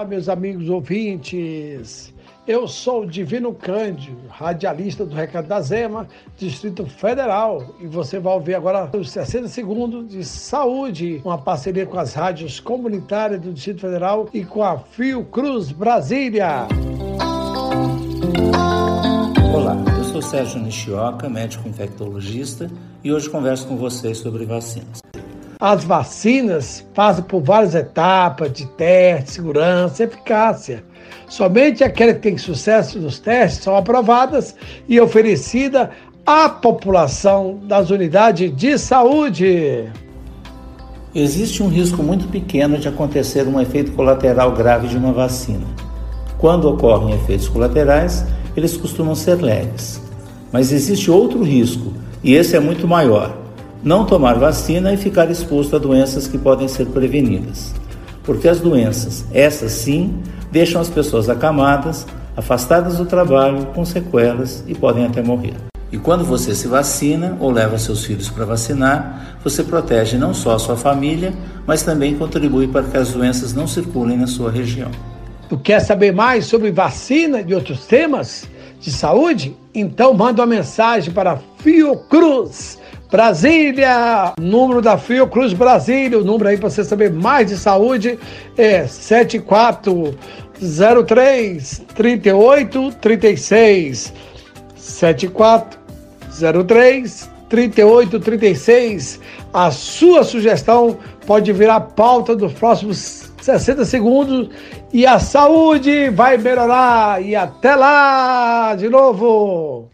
Olá, meus amigos ouvintes. Eu sou o Divino Cândido, radialista do Recado da Zema, Distrito Federal, e você vai ouvir agora os 60 segundos de saúde, uma parceria com as rádios comunitárias do Distrito Federal e com a Fiocruz Brasília. Olá, eu sou Sérgio Nishioka, médico infectologista, e hoje converso com vocês sobre vacinas. As vacinas passam por várias etapas de teste, segurança, eficácia. Somente aquelas que têm sucesso nos testes são aprovadas e oferecidas à população das unidades de saúde. Existe um risco muito pequeno de acontecer um efeito colateral grave de uma vacina. Quando ocorrem efeitos colaterais, eles costumam ser leves. Mas existe outro risco, e esse é muito maior não tomar vacina e ficar exposto a doenças que podem ser prevenidas. Porque as doenças, essas sim, deixam as pessoas acamadas, afastadas do trabalho, com sequelas e podem até morrer. E quando você se vacina ou leva seus filhos para vacinar, você protege não só a sua família, mas também contribui para que as doenças não circulem na sua região. Tu quer saber mais sobre vacina e outros temas de saúde? Então manda uma mensagem para Fiocruz Brasília, número da Fiocruz Brasília, o número aí para você saber mais de saúde é 7403 3836. 7403 3836. A sua sugestão pode virar pauta dos próximos 60 segundos e a saúde vai melhorar. E até lá de novo!